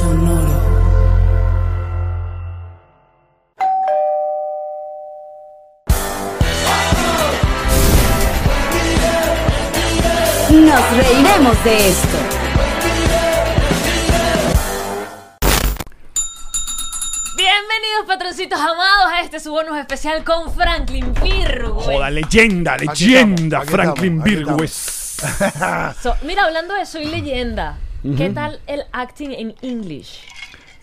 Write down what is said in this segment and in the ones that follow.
Sonoro. Nos reiremos de esto. Bienvenidos patroncitos amados a este su bonus especial con Franklin Virgo. Joda, leyenda, Aquí leyenda, estamos, aquí Franklin estamos, aquí Virgües. So- mira, hablando de soy leyenda, ¿qué tal el acting en English?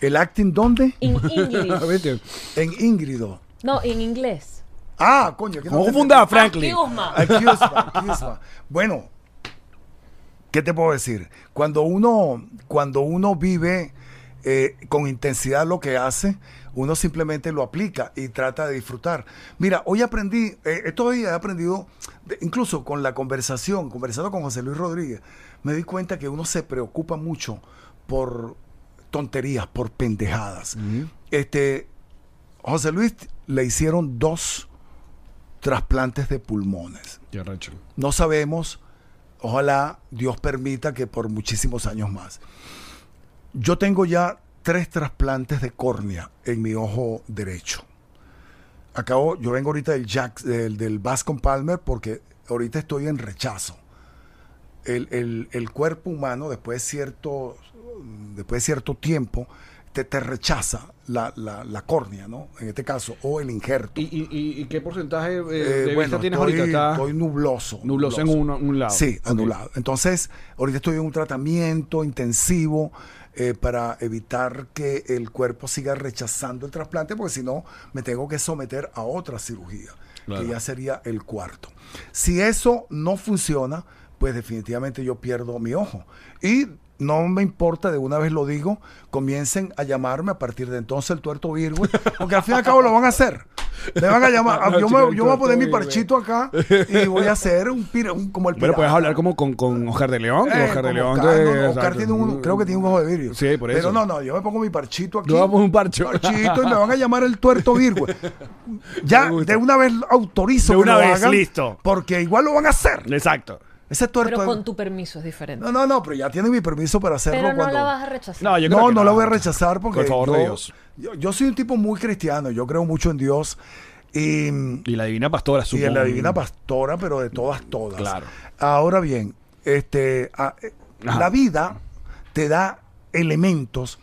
¿El acting dónde? En English. En Ingrido. No, en inglés. Ah, coño. que no ¿Cómo te- fundaba Franklin? Bueno, ¿qué te puedo decir? Cuando uno, cuando uno vive eh, con intensidad lo que hace, uno simplemente lo aplica y trata de disfrutar. Mira, hoy aprendí, eh, estos días he aprendido, de- incluso con la conversación, conversando con José Luis Rodríguez, me di cuenta que uno se preocupa mucho por tonterías, por pendejadas. Este, José Luis le hicieron dos trasplantes de pulmones. Arrecho. No sabemos, ojalá Dios permita que por muchísimos años más. Yo tengo ya tres trasplantes de córnea en mi ojo derecho. Acabo, yo vengo ahorita del Jack, del, del Bascom Palmer porque ahorita estoy en rechazo. El, el- el cuerpo humano, después de cierto, después de cierto tiempo, te, te rechaza la, la- la córnea, ¿no? En este caso, o el injerto. ¿Y, y, qué porcentaje eh, Eh, de bueno, vista tienes estoy, ahorita? Está estoy nubloso. nubloso en un lado. Sí, Ok. anulado. Entonces, ahorita estoy en un tratamiento intensivo eh, para evitar que el cuerpo siga rechazando el trasplante, porque si no, me tengo que someter a otra cirugía, Claro. que ya sería el cuarto. Si eso no funciona, pues definitivamente yo pierdo mi ojo. Y no me importa, de una vez lo digo, comiencen a llamarme a partir de entonces el tuerto Virgo, porque al fin y al cabo lo van a hacer. Me van a llamar, No, yo, chico, me, yo voy a poner mi parchito acá y voy a hacer un, pira- un- como el Bueno, puedes pirata. hablar como con, con Oscar de León. Eh, Oscar de León. Oscar, no, tiene un, creo que tiene un ojo de vidrio. Sí, por eso. Pero no, no, yo me pongo mi parchito aquí. Nos damos un parcho. Parchito y me van a llamar el tuerto Virgo. Ya de una vez autorizo De que una lo vez, hagan, listo. Porque igual lo van a hacer. Exacto. Ese tuerto. Pero con tu permiso es diferente. No, no, no, pero ya tiene mi permiso para hacerlo Pero no cuando. la vas a rechazar. No, yo creo no, que no la voy a rechazar porque. Por favor yo, de Dios. Yo, yo soy un tipo muy cristiano, yo creo mucho en Dios. Y, Y la divina pastora, y supongo. en la divina pastora, pero de todas, todas. Claro. Ahora bien, este, a- eh, la vida te da elementos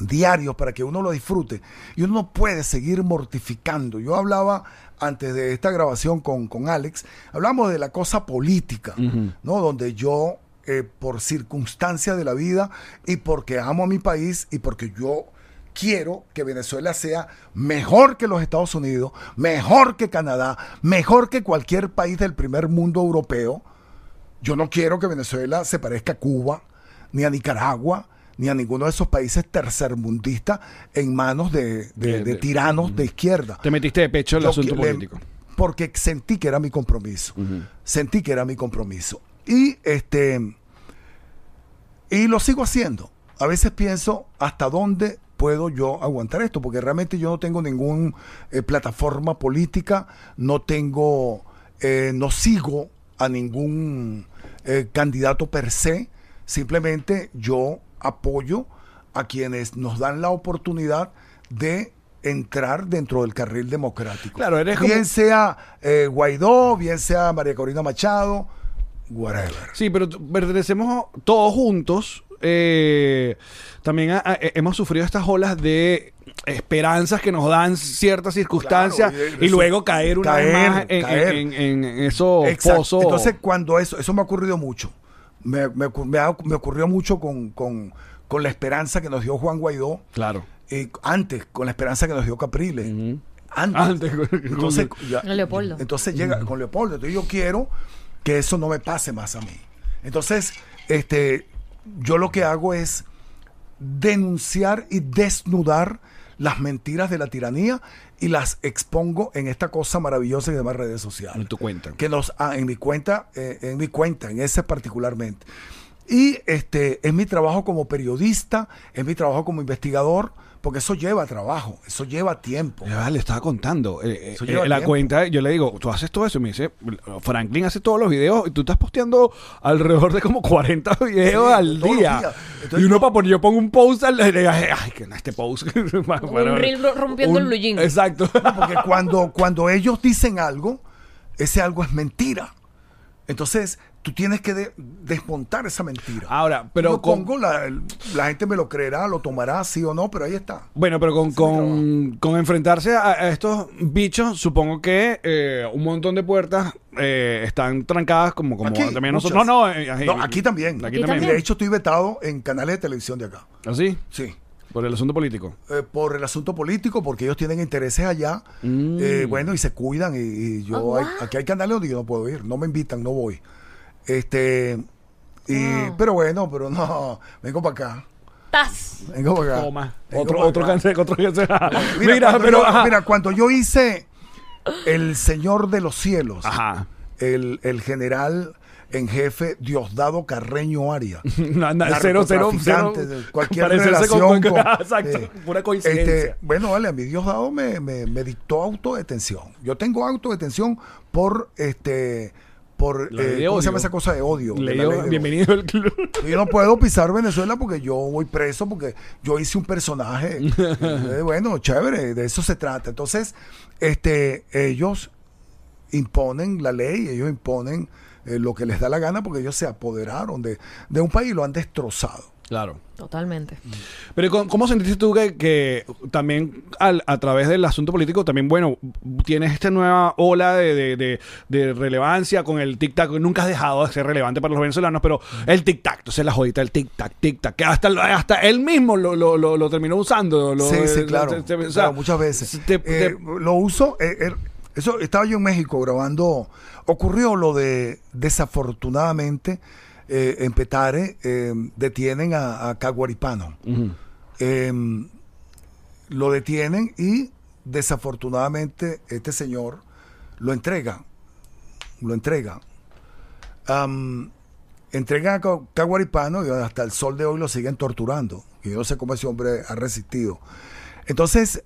diarios para que uno lo disfrute y uno no puede seguir mortificando. Yo hablaba antes de esta grabación con, con Alex, hablamos de la cosa política, ¿no? Donde yo, eh, por circunstancias de la vida y porque amo a mi país y porque yo quiero que Venezuela sea mejor que los Estados Unidos, mejor que Canadá, mejor que cualquier país del primer mundo europeo. Yo no quiero que Venezuela se parezca a Cuba, ni a Nicaragua, ni a ninguno de esos países tercermundistas en manos de, tiranos de izquierda. Te metiste de pecho el Yo asunto le- político. porque sentí que era mi compromiso. Sentí que era mi compromiso. Y este y lo sigo haciendo. A veces pienso hasta dónde puedo yo aguantar esto, porque realmente yo no tengo ninguna plataforma política, no tengo, eh, no sigo a ningún eh, candidato per se, simplemente yo apoyo a quienes nos dan la oportunidad de entrar dentro del carril democrático. Claro, eres como- bien sea eh, Guaidó, bien sea María Corina Machado, whatever. Sí, pero pertenecemos todos juntos. eh, también eh, hemos sufrido estas olas de esperanzas que nos dan ciertas circunstancias Claro, y luego caer una vez más en, caer. en- en- en esos pozos. Entonces, cuando eso, eso me ha ocurrido mucho. Me, me me ocurrió mucho con, con- con la esperanza que nos dio Juan Guaidó. claro. Y antes, con la esperanza que nos dio Capriles. Antes. Antes, con- entonces, ya- Leopoldo. Entonces llega con Leopoldo. Entonces yo quiero que eso no me pase más a mí. Entonces, este, yo lo que hago es denunciar y desnudar las mentiras de la tiranía y las expongo en esta cosa maravillosa que se llama redes sociales. En tu cuenta. Que nos, ah, en mi cuenta, eh, en mi cuenta, en ese particularmente. Y este es mi trabajo como periodista, es mi trabajo como investigador, porque eso lleva trabajo, eso lleva tiempo. Ya, le estaba contando. eh, Eso eh, lleva la tiempo. cuenta, yo le digo, tú haces todo eso. Y me dice, Franklin hace todos los videos y tú estás posteando alrededor de como 40 videos Sí, al día. Entonces y uno para poner, yo pongo un post al. Ay, que no, este post. Un reel ro- rompiendo el blue jean. Exacto. Porque cuando, cuando ellos dicen algo, ese algo es mentira. Entonces, tú tienes que de- desmontar esa mentira. Ahora, pero Yo con- pongo, la, la gente me lo creerá, lo tomará, sí o no, pero ahí está. Bueno, pero con, con, con enfrentarse a, a estos bichos, supongo que eh, un montón de puertas eh, están trancadas como, como Aquí, también muchas. nosotros. No, no, eh, ahí- No, aquí también. Aquí Aquí también. también. De hecho, estoy vetado en canales de televisión de acá. ¿Así? Sí. Por el asunto político. Eh, por el asunto político, porque ellos tienen intereses allá, Mm. eh, bueno, y se cuidan, y, y yo, Oh, hay- aquí hay canales donde yo no puedo ir, no me invitan, no voy. Este, y, Wow. pero bueno, pero no, vengo para acá, ¡Tas! vengo para acá. Toma. vengo Otro, pa' otro acá. cáncer, otro cáncer. Mira, Mira, cuando pero. yo, mira, cuando yo hice El Señor de los Cielos, Ajá. el, el general en jefe Diosdado Carreño Aria. No, no, cero, cero, cero. cualquier relación con- con- Exacto, eh, pura coincidencia. este, bueno, vale, a mi Diosdado me, me, me dictó autodetención. Yo tengo autodetención por este por eh, ¿cómo se llama esa cosa de odio? Le dio de bienvenido al club. Yo no puedo pisar Venezuela porque yo voy preso porque yo hice un personaje. Eh, bueno, chévere, de eso se trata. Entonces, este ellos imponen la ley, ellos imponen eh, lo que les da la gana porque ellos se apoderaron de, de un país y lo han destrozado. Claro. Totalmente. Pero ¿cómo, cómo sentiste tú que, que también al- a través del asunto político, también, bueno, tienes esta nueva ola de, de- de- de relevancia con el tic-tac? Nunca has dejado de ser relevante para los venezolanos, pero el tic-tac, entonces la jodita, el tic-tac, tic-tac, que hasta, hasta él mismo lo, lo- lo- lo terminó usando. lo- sí, sí, claro. te- te- o sea, claro, muchas veces. te- Eh, te- lo uso. eh, eh, eso estaba yo en México grabando. Ocurrió lo de desafortunadamente eh, en Petare eh, detienen a, a Caguaripano. Eh, lo detienen y desafortunadamente este señor lo entrega. Lo entrega. Am, entregan a Ca- Caguaripano y hasta el sol de hoy lo siguen torturando. Y yo no sé cómo ese hombre ha resistido. Entonces,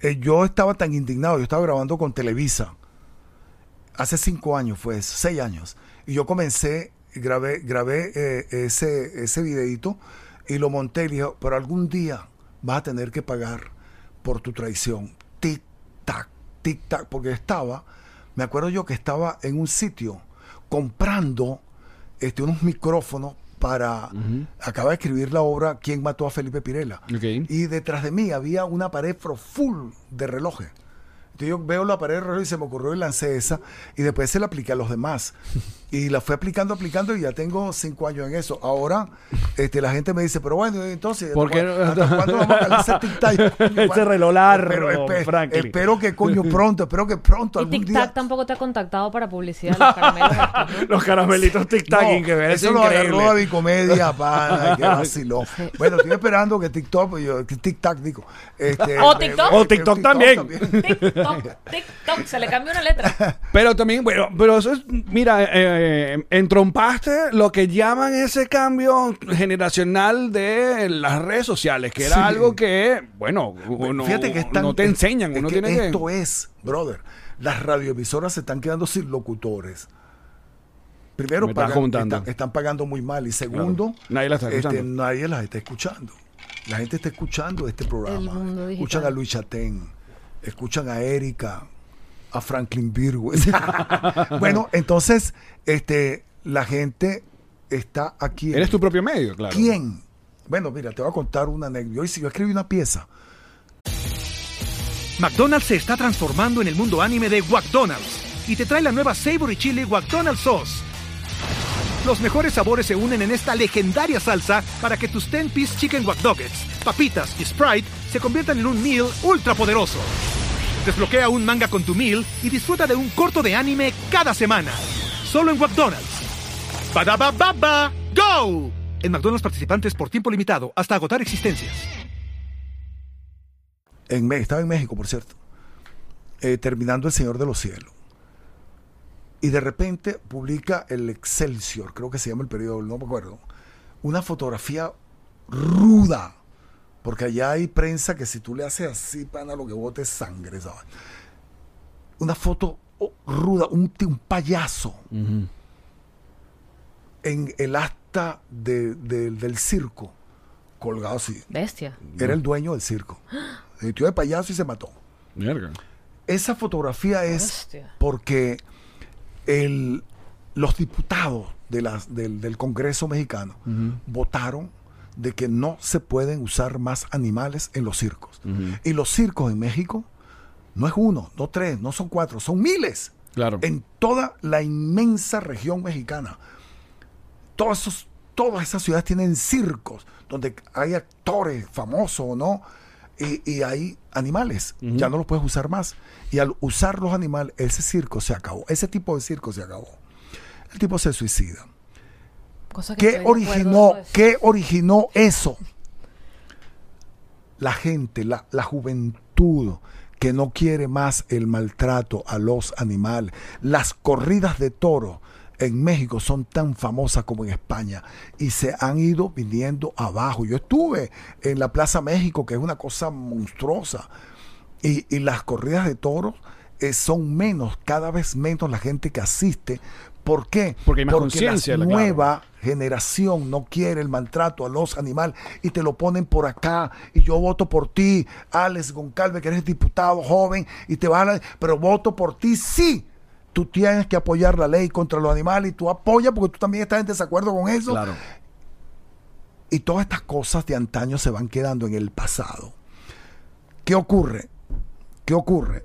eh, yo estaba tan indignado, yo estaba grabando con Televisa. Hace cinco años fue eso, seis años. Y yo comencé, grabé, grabé eh, ese, ese videito y lo monté y le dije, pero algún día vas a tener que pagar por tu traición. Tic, tac, tic, tac, porque estaba, me acuerdo yo que estaba en un sitio comprando este, unos micrófonos para, acaba de escribir la obra ¿Quién mató a Felipe Pirela? Y detrás de mí había una pared full de relojes. Entonces yo veo la pared de reloj y se me ocurrió y lancé esa. Y después se la apliqué a los demás. Y la fui aplicando, aplicando y ya tengo cinco años en eso. Ahora este, la gente me dice, pero bueno, entonces, ¿Por qué ¿hasta, cuándo vamos a calar ese tic-tac? Coño, Ese reloj largo, espero, espero que coño pronto, espero que pronto, Y algún Tic día... Tac tampoco te ha contactado para publicidad los ¿no? Los caramelitos tic-tac, No, que ver, es eso lo agarró increíble. David Comedia, pana, que vaciló. Bueno, estoy esperando que TikTok, yo, TikTok digo. Este, O TikTok. O TikTok también. TikTok, TikTok, se le cambió una letra. Pero también, bueno, pero eso es, mira, eh, eh, entrompaste lo que llaman ese cambio generacional de las redes sociales, que era Sí. algo que, bueno, uno- Fíjate que están, no te enseñan, es uno que tiene que... Esto es, brother, las radioemisoras se están quedando sin locutores. Primero, pagan- están, están pagando muy mal. Y segundo, Claro. Nadie la está este, nadie las está escuchando. La gente está escuchando este programa. Escuchan a Luis Chatén, escuchan a Erika, a Franklin Virgo. bueno, entonces, este, la gente está aquí. Eres tu propio medio, claro. ¿Quién? Bueno, mira, te voy a contar una anécdota. Yo, yo escribí una pieza. McDonald's se está transformando en el mundo anime de McDonald's y te trae la nueva Savory Chili McDonald's Sauce. Los mejores sabores se unen en esta legendaria salsa para que tus 10-piece chicken wack papitas y Sprite se conviertan en un meal ultra poderoso. Desbloquea un manga con tu meal y disfruta de un corto de anime cada semana. Solo en McDonald's. Badaba baba, go! En McDonald's participantes por tiempo limitado hasta agotar existencias. Estaba en México, por cierto, eh, terminando El Señor de los Cielos. Y de repente publica el Excelsior, creo que se llama el periodo, no me acuerdo, una fotografía ruda. Porque allá hay prensa que si tú le haces así, pana, lo que bote es sangre, ¿sabes? Una foto oh, ruda, un, un payaso en el asta de- de- del circo, colgado así. Bestia. Era el dueño del circo. Se metió de payaso y se mató. Mierda. Esa fotografía es Hostia. porque el- los diputados de las- del, del Congreso mexicano votaron de que no se pueden usar más animales en los circos. Y los circos en México no es uno, no tres, no son cuatro, son miles. Claro. En toda la inmensa región mexicana. Todos esos, todas esas ciudades tienen circos donde hay actores famosos o no. Y, y hay animales, ya no los puedes usar más. Y al usar los animales, ese circo se acabó. Ese tipo de circo se acabó. El tipo se suicida. Cosa que ¿Qué originó. ¿Qué originó eso? La gente, la, la juventud que no quiere más el maltrato a los animales. Las corridas de toros en México son tan famosas como en España y se han ido viniendo abajo. Yo estuve en la Plaza México, que es una cosa monstruosa, y, y las corridas de toros eh, son menos, cada vez menos la gente que asiste. ¿Por qué? Porque hay más la conciencia, claro. nueva generación no quiere el maltrato a los animales y te lo ponen por acá y yo voto por ti, Alex Goncalves, que eres diputado joven y te van a... Pero voto por ti, sí. Tú tienes que apoyar la ley contra los animales y tú apoyas porque tú también estás en desacuerdo con eso. Claro. Y todas estas cosas de antaño se van quedando en el pasado. ¿Qué ocurre? ¿Qué ocurre?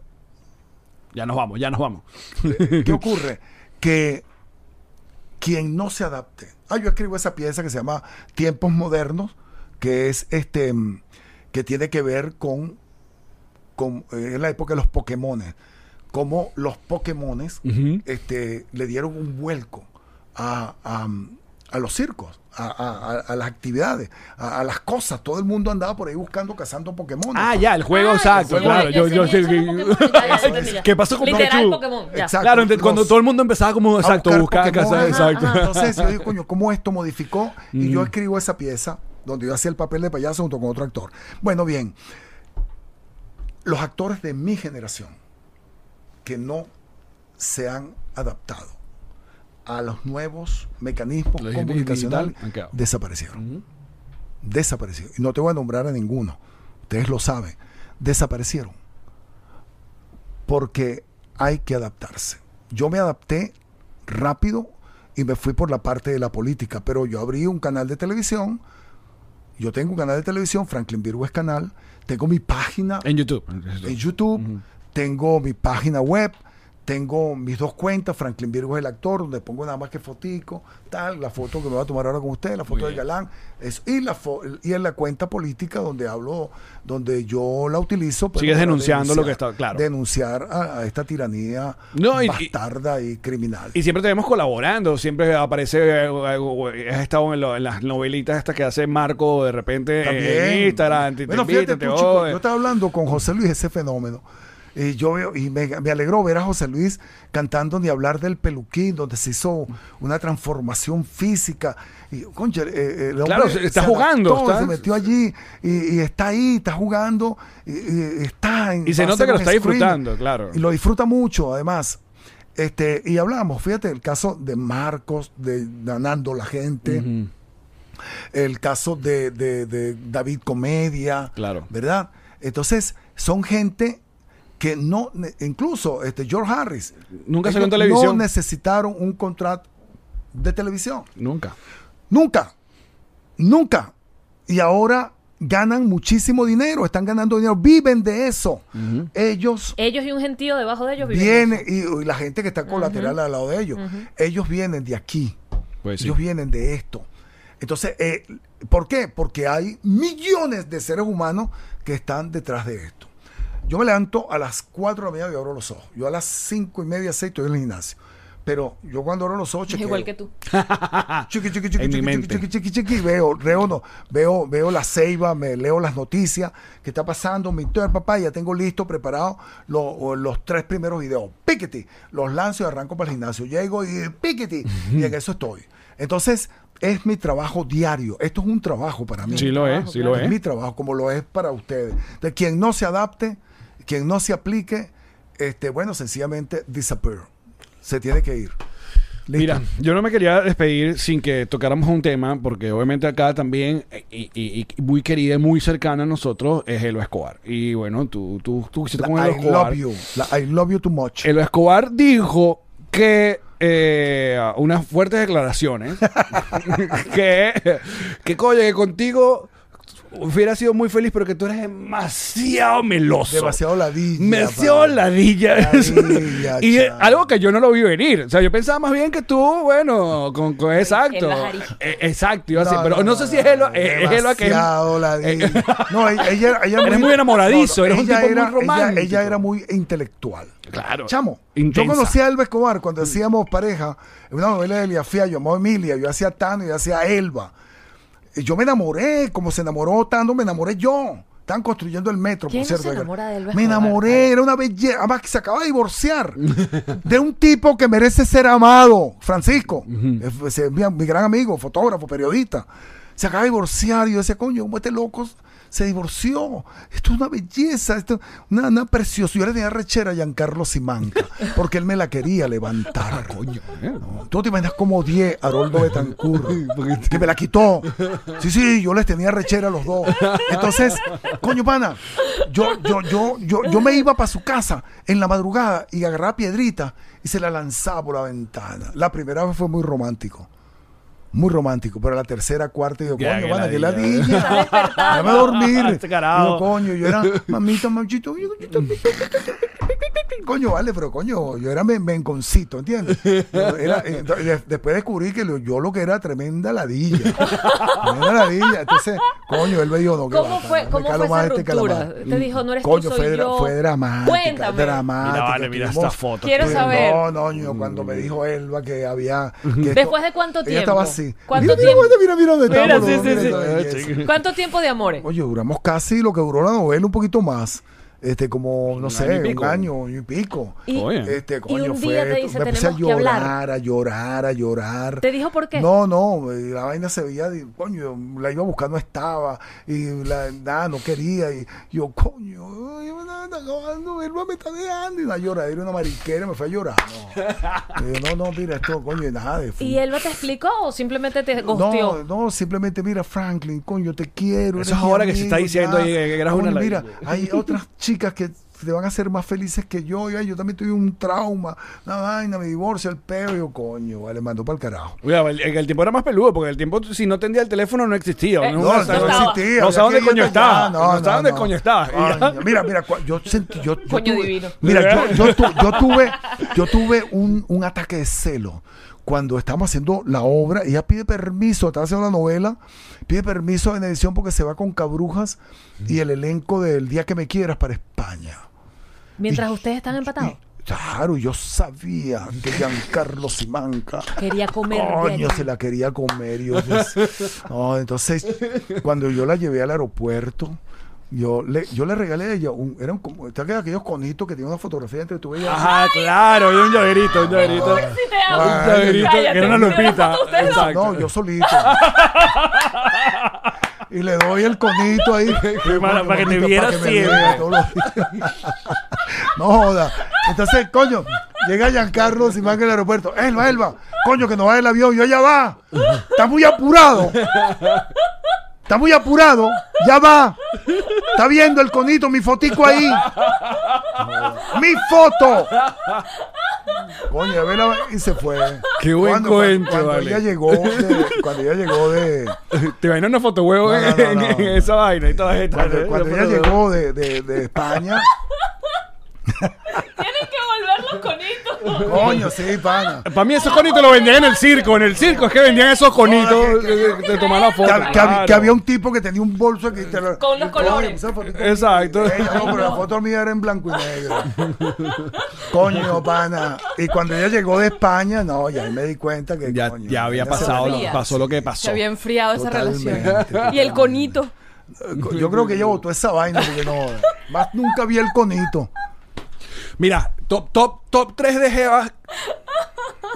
Ya nos vamos, ya nos vamos. ¿Qué ocurre? Que quien no se adapte. Ah, yo escribo esa pieza que se llama Tiempos Modernos, que es este que tiene que ver con, con eh, la época de los Pokémones. Cómo los Pokémones este, le dieron un vuelco a, a, a los circos, a, a- a- a las actividades, a, a las cosas. Todo el mundo andaba por ahí buscando, cazando Pokémon. Ah, ya, el juego, Ah, exacto, sí, claro. Yo. ¿Qué pasó con Pikachu? Pokémon. Exacto. Claro, cuando todo el mundo empezaba como, exacto, a buscar, Pokémon. cazar, exacto. ajá. Entonces yo digo, coño, ¿cómo esto modificó? Y yo escribo esa pieza donde yo hacía el papel de payaso junto con otro actor. Bueno, bien, los actores de mi generación que no se han adaptado a los nuevos mecanismos La comunicacionales digital han quedado. desaparecieron. Desaparecieron. Y no te voy a nombrar a ninguno. Ustedes lo saben. Desaparecieron porque hay que adaptarse. Yo me adapté rápido y me fui por la parte de la política, pero yo abrí un canal de televisión. Yo tengo un canal de televisión, Franklin Virgo es canal. Tengo mi página En YouTube. en YouTube, tengo mi página web, tengo mis dos cuentas, Franklin Virgo es el actor, donde pongo nada más que fotico, tal, la foto que me voy a tomar ahora con usted, la foto del galán, eso, y la fo- y en la cuenta política donde hablo, donde yo la utilizo. Sigues denunciando lo que está- claro. Denunciar a, a esta tiranía No, y- y- bastarda y, criminal. Y siempre te vemos colaborando, siempre aparece, eh, eh, has estado en, lo- en las novelitas estas que hace Marco de repente eh, También. en Instagram, te, te Bueno, invita, fíjate te tú, chico, yo estaba hablando con José Luis ese fenómeno. Y yo veo, y me, me alegró ver a José Luis cantando ni hablar del peluquín, donde se hizo una transformación física. Y, concha, eh, eh, el hombre Claro, se- está se jugando, adaptó, está- se metió allí y, y está ahí, está jugando, y, y está en- Y se nota que lo está screen. disfrutando, claro. Y lo disfruta mucho, además. Este, y hablamos, fíjate, el caso de Marcos, de ganando la gente el caso de, de- de David Comedia, Claro. ¿verdad? Entonces, son gente que no, incluso este George Harris, Nunca salió en televisión. No necesitaron un contrato de televisión. Nunca. Nunca. Nunca. Y ahora ganan muchísimo dinero, están ganando dinero, viven de eso. Ellos Ellos y un gentío debajo de ellos viven vienen, y, y la gente que está colateral al lado de ellos, ellos vienen de aquí. Pues sí. Ellos vienen de esto. Entonces, eh, ¿por qué? Porque hay millones de seres humanos que están detrás de esto. Yo me levanto a las 4 de la mañana y abro los ojos. Yo a las 5 y media, 6 estoy en el gimnasio. Pero yo cuando abro los ojos, Es chequeo. igual que tú. Chiqui, chiqui, chiqui, En mi chiqui, mente. chiqui, chiqui, chiqui, veo, veo, no, veo, veo la ceiba, me leo las noticias, qué está pasando, mi papá, ya tengo listo, preparado lo- los tres primeros videos. Piquete, los lanzo y arranco para el gimnasio. Llego y piquete, y en eso estoy. Entonces, es mi trabajo diario. Esto es un trabajo para mí. Sí lo es, sí lo Es es. mi trabajo, como lo es para ustedes. De quien no se adapte, quien no se aplique, este, bueno, sencillamente disappear. Se tiene que ir. Listo. Mira, yo no me quería despedir sin que tocáramos un tema, porque obviamente acá también, eh, y, y- y muy querida y muy cercana a nosotros, es Elo Escobar. Y bueno, tú, tú, tú hiciste con Elo I Escobar. love you. La I love you too much. Elo Escobar dijo que eh, unas fuertes declaraciones que, que coño, que contigo hubiera sido muy feliz, pero que tú eres demasiado meloso. Demasiado ladilla. Demasiado padre. ladilla. Ladilla, y eh, algo que yo no lo vi venir. O sea, yo pensaba más bien que tú, bueno, con, con exacto. Eh, exacto, iba a decir, pero no, sé si es Elo, eh, es Elo que Demasiado ladilla. No, ella, ella, ella Eres muy enamoradizo, eres un muy era, romántico. Ella, ella era muy intelectual. Claro. Chamo, Intensa. yo conocí a Elba Escobar cuando hacíamos pareja en una novela de Elia Fia, yo Emilia, yo hacía Tano y yo hacía Elba. Yo me enamoré, como se enamoró Tano, me enamoré yo. Están construyendo el metro, ¿Quién por cierto. se enamora de me Escobar? enamoré, era una belleza. Además, que se acaba de divorciar de un tipo que merece ser amado, Francisco. Es- es mi, mi gran amigo, fotógrafo, periodista. Se acaba de divorciar y yo decía, coño, ¿cómo este loco se divorció? Esto es una belleza, esto una, una preciosa. Yo le tenía rechera a Giancarlo Simanca porque él me la quería levantar. coño. Tú te imaginas como odié a Haroldo Betancourt, que me la quitó. Sí, sí, yo les tenía rechera a los dos. Entonces, coño, pana, yo, yo, yo, yo, yo me iba para su casa en la madrugada y agarraba piedrita y se la lanzaba por la ventana. La primera vez fue muy romántico. Muy romántico, pero la tercera, cuarta, digo, Ya, coño, que pana, que ladilla. Déjame dormir. Este carajo. Coño, yo era mamita, machito. Coño, vale, pero coño, yo era men- menconcito, ¿entiendes? Era- eh, de- después descubrí que lo- yo lo que era tremenda ladilla. tremenda ladilla. Entonces, coño, él me dijo, no, que ¿Cómo fue, cómo fue esa este ruptura? Te dijo, no eres Coño, tú, fue, soy dra- yo. fue dramática. Cuéntame. dramática. Mira, vale, mira Tuvimos- esta foto. Quiero saber. No, no, yo cuando me dijo Elba que había. que esto- ¿Después de cuánto Ella tiempo? estaba así. ¿Cuánto mira, tiempo? Mira, mira, mira dónde Mira, sí, sí. ¿Cuánto tiempo de amores? Oye, duramos casi lo que duró la novela, un poquito más. Este, como, no Un sé, año y un año, y pico. Y-. Este, Y coño, un fue. día te dice, me puse a "Tenemos que hablar". llorar, a llorar, a llorar. ¿Te dijo por qué? No, no, la vaina se veía, de- coño, la iba a buscar, no estaba, y la, nada, no quería, y yo, coño, ay, me está acabando, él me está dejando, y una lloradera, una mariquera, me fue a llorar, no. Y yo, no, no, mira, esto, coño, nada de ¿Y Elba te explicó o simplemente te gosteó? no, no, simplemente mira, Franklin, coño, te quiero. Eso es ahora que se está diciendo ahí que eras una Mira, hay otras chicas que te van a hacer más felices que yo. ya, yo también tuve un trauma, una vaina, me divorcio, el peo. Y yo, coño, vale, mandó para el carajo. El, el tiempo era más peludo, porque el tiempo, si no tendía el teléfono, no existía. Eh, no, No, no no existía. No sabía dónde coño estaba. No sabía dónde coño estaba. Mira, mira, yo sentí, yo, yo Coño tuve- divino. Mira, yo, yo, tu- yo tuve, yo tuve un, un ataque de celo cuando estábamos haciendo la obra. Ella pide permiso, estaba haciendo la novela, pide permiso en edición porque se va con Cabrujas y el elenco del Día que me quieras para España. Mientras ustedes están empatados. Claro, yo sabía que Giancarlo Simanca Quería comer Coño, se la quería comer. yo, pues, no, entonces, cuando yo la llevé al aeropuerto, yo le, yo le regalé a ella un. Eran como. ¿Te acuerdas aquellos conitos que tienen una fotografía entre tú y ella? Ajá, claro, y un llaverito, un llaverito. Sí te amo. Un llaverito, que era una lupita. Exacto. No, yo solito. y le doy el conito ahí. Para- para que te viera que siempre. no joda. Entonces, coño, llega Giancarlo Simán en el aeropuerto. Elba, Elba, coño, que no va el avión. Yo ya va. Está muy apurado. Está muy apurado. Ya va. Está viendo el conito, mi fotico ahí. Mi foto. Coño, a ver la- y se fue. Qué buen Cuando- cuento, cuando vale. ella llegó de, cuando ella llegó de Te imaginas una foto huevo No, no, no, en, no. en esa vaina y todas estas. cuando, ¿eh? cuando ella llegó de, de, de España Tienen que volver los conitos. Coño, sí, pana. Para mí esos conitos los vendían en el circo. En el circo es que vendían esos conitos te toman la Que, foto. que hab- claro. que había un tipo que tenía un bolso que te lo- Con los colores. Exacto. Ella, no, pero la foto mía era en blanco y negro. Coño, pana. Y cuando ella llegó de España, no, ya ahí me di cuenta que Ya, coño, ya había se pasado, lo, pasó lo que Se pasó. había enfriado esa relación. totalmente. Y el conito. Yo creo que ella votó esa vaina porque no. Más nunca vi el conito. Mira, top, top, top 3 de Jevas.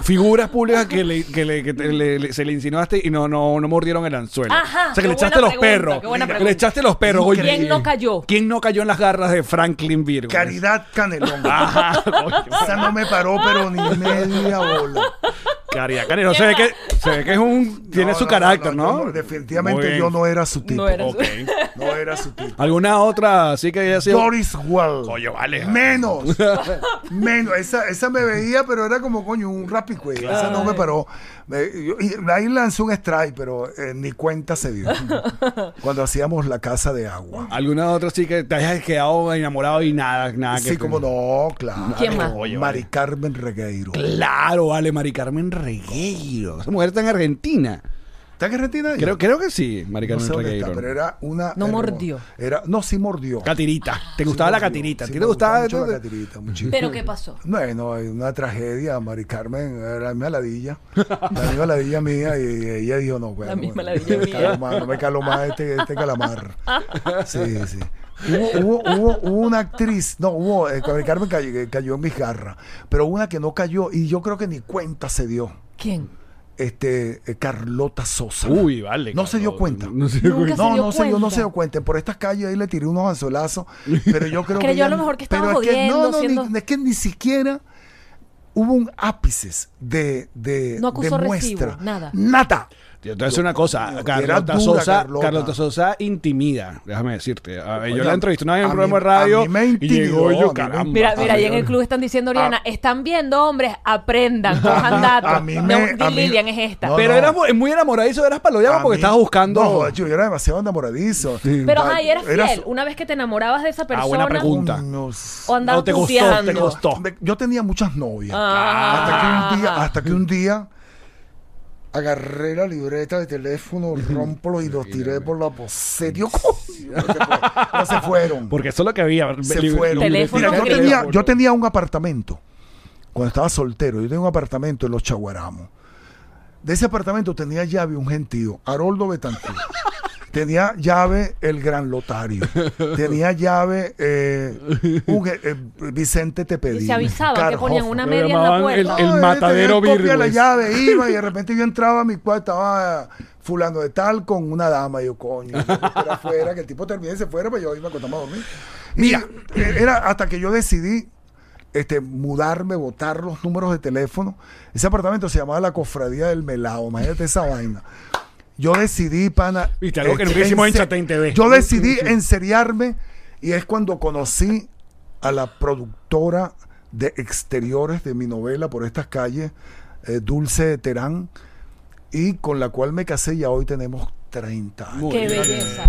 Figuras públicas que, le, que, le- que te- le- le- se le insinuaste y no, no, no mordieron el anzuelo. Ajá, o sea, que qué le echaste buena los pregunta, perros. qué buena Que le pregunta. echaste los perros. oye. ¿Quién no cayó? ¿Quién no cayó en las garras de Franklin Virgo? Caridad Canelón. Ajá. Esa no me paró, pero ni media bola. Caridad Canelo. Se ve que, se ve que es un. Tiene No, su no, carácter, yo ¿no? Muy definitivamente bien. yo no era su tipo. No era. No era su tipo. ¿Alguna otra así que haya sido? Doris Well. Coño, vale. Menos. Menos. Esa, esa me veía, pero era como coño, un rapicué. Esa no me paró. Me- yo- y ahí lancé un strike, pero eh, ni cuenta se dio. Cuando hacíamos la casa de agua. ¿Alguna otra sí que te hayas quedado enamorado y nada, nada que Sí, como no, claro. ¿Quién más? Oye, Mari vale. Carmen Regueiro. Claro, vale, Mari Carmen Regueiro. Esa mujer está en Argentina. ¿Está en Argentina? Creo, creo que sí, Mari No Carmen sé dónde está, Regueiro. pero era una. No mordió. Era, no, sí mordió. Catirita. ¿Te Sí gustaba la mordió. catirita? ¿A Sí, me te gustaba? mucho la catirita, muchísimo. ¿Pero qué pasó? Bueno, hay una tragedia, Mari Carmen, era la misma ladilla, la misma ladilla mía, y ella dijo, no, bueno, La misma bueno, ladilla no mía. calo más, no me calo más este, este calamar. Sí, sí. Hubo, hubo, hubo, hubo una actriz, no, hubo, eh, Mari Carmen cayó, que cayó en mis garras, pero una que no cayó, y yo creo que ni cuenta se dio, ¿Quién? Este, eh, Carlota Sosa. Uy, vale. No se dio cuenta. No se dio cuenta. No, no se dio, no se dio cuenta. Por estas calles ahí le tiré unos anzolazos, pero yo creo que. Creyó a ella- lo mejor que estaba pero es que- jodiendo, no, no, siendo- ni- es que ni siquiera hubo un ápices de, de, No acusó de recibo, muestra. nada. Nada. Yo te voy a decir una cosa. Carlota dura, Sosa, Carlota. Carlota Sosa intimida. Déjame decirte. A ver, yo Oye, la entrevisté una vez en un mí- programa de radio. a mí me y intimidó, llegó a mí yo, caramba. Mira, mira, ahí en el Ah, club están diciendo, Oriana, están viendo hombres, aprendan, cojan datos. a mí No, me- di a mí- Lilian es esta. No, Pero no. eras muy, muy enamoradizo, eras paloyado A porque mí- estabas buscando. No, yo era demasiado enamoradizo. Pero, ay, eras era fiel. Una vez que te enamorabas de esa persona. Ah, buena pregunta. O andabas No, te costó, te costó. Yo tenía muchas novias. Ah. Hasta que un día, hasta que un día agarré la libreta de teléfono, rompo y los tiré por la poseta. No se fue- no se fueron. Porque eso es lo que había. se fueron. Teléfono Mira, yo gringo. tenía, yo tenía un apartamento. Cuando estaba soltero, yo tenía un apartamento en Los Chaguaramos. De ese apartamento tenía llave un gentío, Haroldo Betancourt. Tenía llave el Gran Lotario. Tenía llave eh, un, eh, Vicente Tepedí. Y se avisaban que ponían una media en la puerta. el- No, matadero de la llave, iba y de repente yo entraba a mi cuarto, estaba fulano de tal con una dama. Y yo, coño, yo espera afuera, que el tipo termine y se fuera, pues yo iba a acostarme a dormir. Mira, era hasta que yo decidí este, mudarme, botar los números de teléfono. Ese apartamento se llamaba La Cofradía del Melao, imagínate esa vaina. Yo decidí, pana. Viste, algo que nunca hicimos en Chatén TV. Yo decidí enseriarme y es cuando conocí a la productora de exteriores de mi novela por estas calles, eh, Dulce Terán, y con la cual me casé y ya hoy tenemos 30 años. Qué belleza.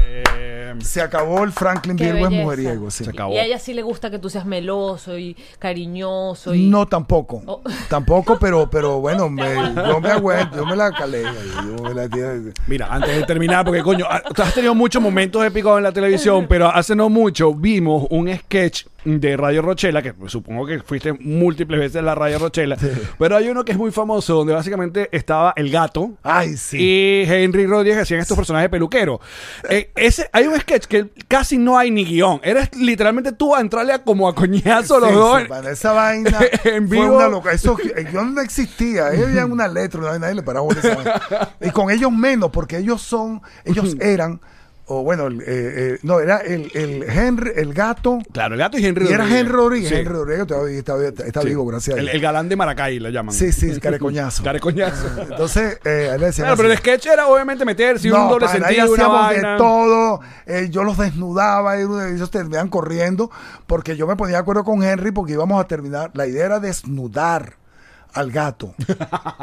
Eh, Se acabó el Franklin Qué Virgo es belleza. mujeriego. sí. Se acabó. Y a ella sí le gusta que tú seas meloso y cariñoso. Y... No, tampoco. Oh. Tampoco, pero, pero bueno, me, yo me aguento, yo me la calé. Yo me la tiré. Mira, antes de terminar, porque coño, ah, tú has tenido muchos momentos épicos en la televisión, pero hace no mucho vimos un sketch de Radio Rochela, que supongo que fuiste múltiples veces en la Radio Rochela, pero hay uno que es muy famoso, donde básicamente estaba el gato. Ay, sí. Y Henry Rodríguez hacían estos personajes peluqueros. Eh, ese, hay un sketch que casi no hay ni guion. Eres literalmente tú a entrarle a como a coñazo a los Sí, dos. esa vaina En fue vivo. una loca. Eso, el guion no existía. Ellos habían una letra, nadie le paraba a. Y con ellos menos, porque ellos son, ellos eran, o bueno, el, eh, eh, no, era el, el Henry, el gato. Claro, el gato y Henry Y era Henry Rodríguez. Sí. Henry Rodríguez todavía está, está Sí. vivo, gracias a El, Dios. el galán de Maracay lo llaman. Sí, sí, carecoñazo. Carecoñazo. Entonces, eh, él le decían Claro, pero el sketch era obviamente meterse un doble ahí sentido, una hacíamos vaina. de todo. eh, yo los desnudaba y ellos terminaban corriendo porque yo me ponía de acuerdo con Henry porque íbamos a terminar. La idea era desnudar al gato.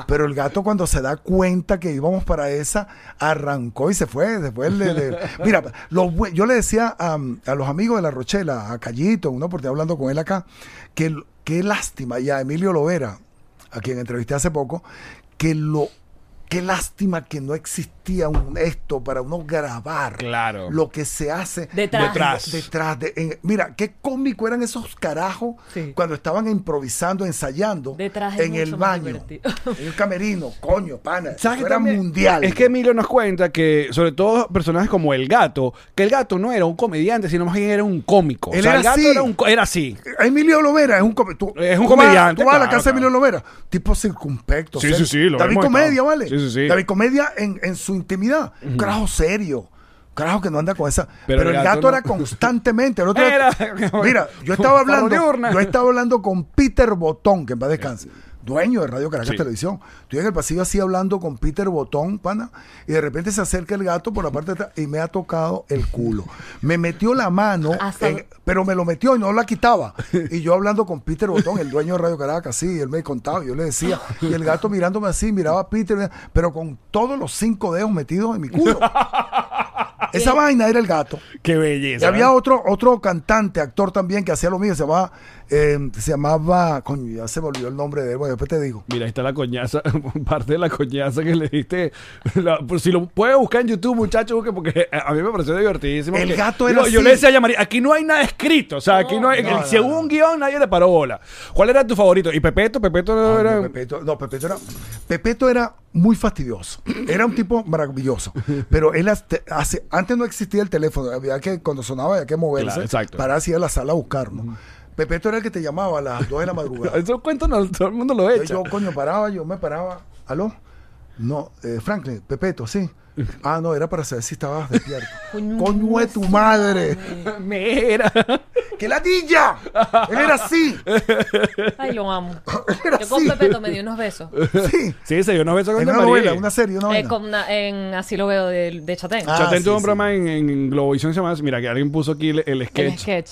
Pero el gato cuando se da cuenta que íbamos para esa, arrancó y se fue. Después le- le- mira, los yo le decía a, a los amigos de la Rochela, a Callito, una oportunidad hablando con él acá, que el- qué lástima, y a Emilio Lovera, a quien entrevisté hace poco, que lo, qué lástima que no existía un esto para uno grabar Claro. lo que se hace Detrás. Detrás. detrás de, en- mira, qué cómico eran esos carajos Sí. cuando estaban improvisando, ensayando Detrás en el baño, en el camerino, coño, pana, ¿Sabes era también? mundial. Es que Emilio nos cuenta que, sobre todo personajes como el gato, que el gato no era un comediante, sino más bien era un cómico. Él o sea, era el gato así. era, un era así. Emilio Lovera es un, tú- Es un tú vas- comediante, Tú vas a la claro, casa de claro. Emilio Lovera, tipo circunspecto. Sí, sí, sí, lo David Comedia. ¿vale? Sí, sí, sí. David Comedia en, en su intimidad. Un carajo serio. Carajo que no anda con esa. Pero Pero, el gato gato, no. era constantemente. El otro Era- mira, yo estaba hablando, yo estaba hablando con Peter Botón, que en paz descanse. Dueño de Radio Caracas Sí. Televisión. Estoy en el pasillo así hablando con Peter Botón, pana, y de repente se acerca el gato por la parte de atrás y me ha tocado el culo. Me metió la mano, Hasta- en- pero me lo metió y no la quitaba. Y yo hablando con Peter Botón, el dueño de Radio Caracas, sí, él me contaba, yo le decía, y el gato mirándome así, miraba a Peter, pero con todos los cinco dedos metidos en mi culo. Esa vaina era el gato. Qué Y belleza. había otro, otro cantante, actor también, que hacía lo mismo, se llamaba, eh, se llamaba, coño, ya se me olvidó el nombre de él, bueno, después te digo. Mira, ahí está la coñaza, parte de la coñaza que le diste. La- por si lo puede buscar en YouTube, muchachos, busque, porque a mí me pareció divertidísimo. El que- gato era Yo, yo le decía a Yamari, aquí no hay nada escrito, o sea, aquí no hay, No, no, no. un guion, nadie le paró bola. ¿Cuál era tu favorito? ¿Y Pepeto? Pepeto no era... No, Pepeto, no, Pepeto era, Pepeto era muy fastidioso. Era un tipo maravilloso. Pero él hace, antes no existía el teléfono. Había que, cuando sonaba, había que moverse Claro, para así a la sala a buscar, ¿no? Pepeto era el que te llamaba a las 2 de la madrugada. Esos cuentos no, todo el mundo lo echa. yo, coño, paraba, yo me paraba. ¿Aló? No, eh, Franklin, Pepeto, sí. Ah, no, era para saber si estabas despierto. coño de tu madre. Mira. ¡Qué ladilla! Él era así. Ay, lo amo. Era Yo con así. Pepeto me di unos besos. Sí. Sí, se dio unos besos con En una María. novela, una serie, una Eh, vaina. con una- en Así lo veo de, de Chatén. Ah, Chatén sí, tuvo un sí. programa en, en Globovisión se llama, mira, que alguien puso aquí el, el sketch. sketch.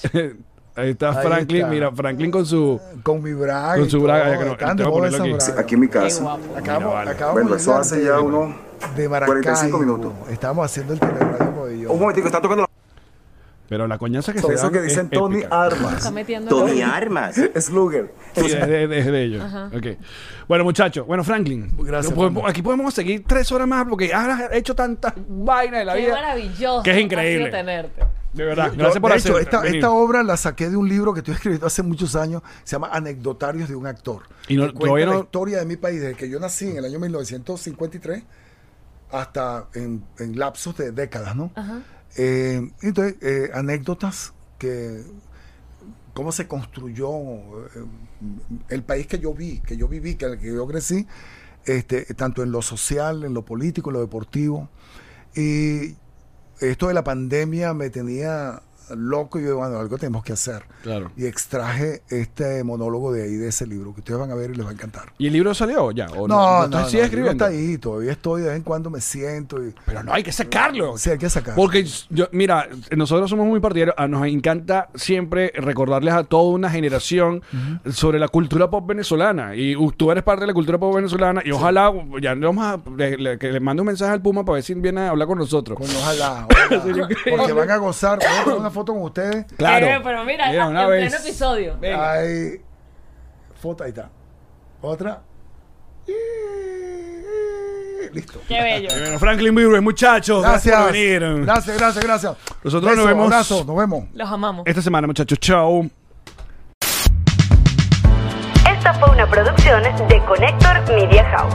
Ahí está Ahí Franklin, está. mira, Franklin con su... Con mi braga. Con su braga, ya que no- de tengo que esas aquí. Aquí en mi Qué casa. Acabamos, Mira, vale. acabamos Bueno, de eso hace de- ya unos de Maracaibo. 45 minutos. Estábamos haciendo el teleradio pabellón. Un momentico, están tocando Pero la coñaza que Son se eso dan que es dicen Tony épica. Armas. Está metiendo Tony Armas. Slugger. Sí, es de, es de ellos. Ok. Bueno, muchachos. Bueno, Franklin. Gracias, podemos- aquí podemos seguir tres horas más porque has hecho tantas vainas de la Qué vida. maravilloso. Que es increíble. tenerte. De verdad. Yo, Gracias por de hacer. hecho, esta, esta obra la saqué de un libro que estoy escribiendo hace muchos años. Se llama Anecdotarios de un actor. Y no- cuenta la historia de mi país desde que yo nací en el año 1953 hasta en, en lapsos de décadas, ¿no? Eh, entonces, eh, anécdotas que cómo se construyó eh, el país que yo vi, que yo viví, que el que yo crecí, este, tanto en lo social, en lo político, en lo deportivo. Y esto de la pandemia me tenía loco y yo, bueno, algo tenemos que hacer. Claro. Y extraje este monólogo de ahí, de ese libro, que ustedes van a ver y les va a encantar. ¿Y el libro salió ya? ¿O No, no, ¿Estás- no, libro escribiendo? está ahí, todavía estoy, de vez en cuando me siento y... Pero no hay que sacarlo. Sí, hay que sacar. Porque yo, mira, nosotros somos muy partidarios, a- nos encanta siempre recordarles a toda una generación sobre la cultura pop venezolana. Y tú eres parte de la cultura pop venezolana y ojalá, ya le vamos a, le- le- que le mande un mensaje al Puma para ver si viene a hablar con nosotros. Ojalá, ojalá. Porque van a gozar. Voy a foto con ustedes. Claro. Eh, pero mira, Mira, en una pleno vez. episodio. Venga. Hay foto, ahí está. Otra. Listo. Qué bello. Bueno, Franklin Virus, muchachos, gracias, Gracias. por venir. Gracias, gracias, gracias. Nosotros nos Beso, vemos- abrazo, nos vemos. Los amamos. Esta semana, muchachos, chao. Esta fue una producción de Connector Media House.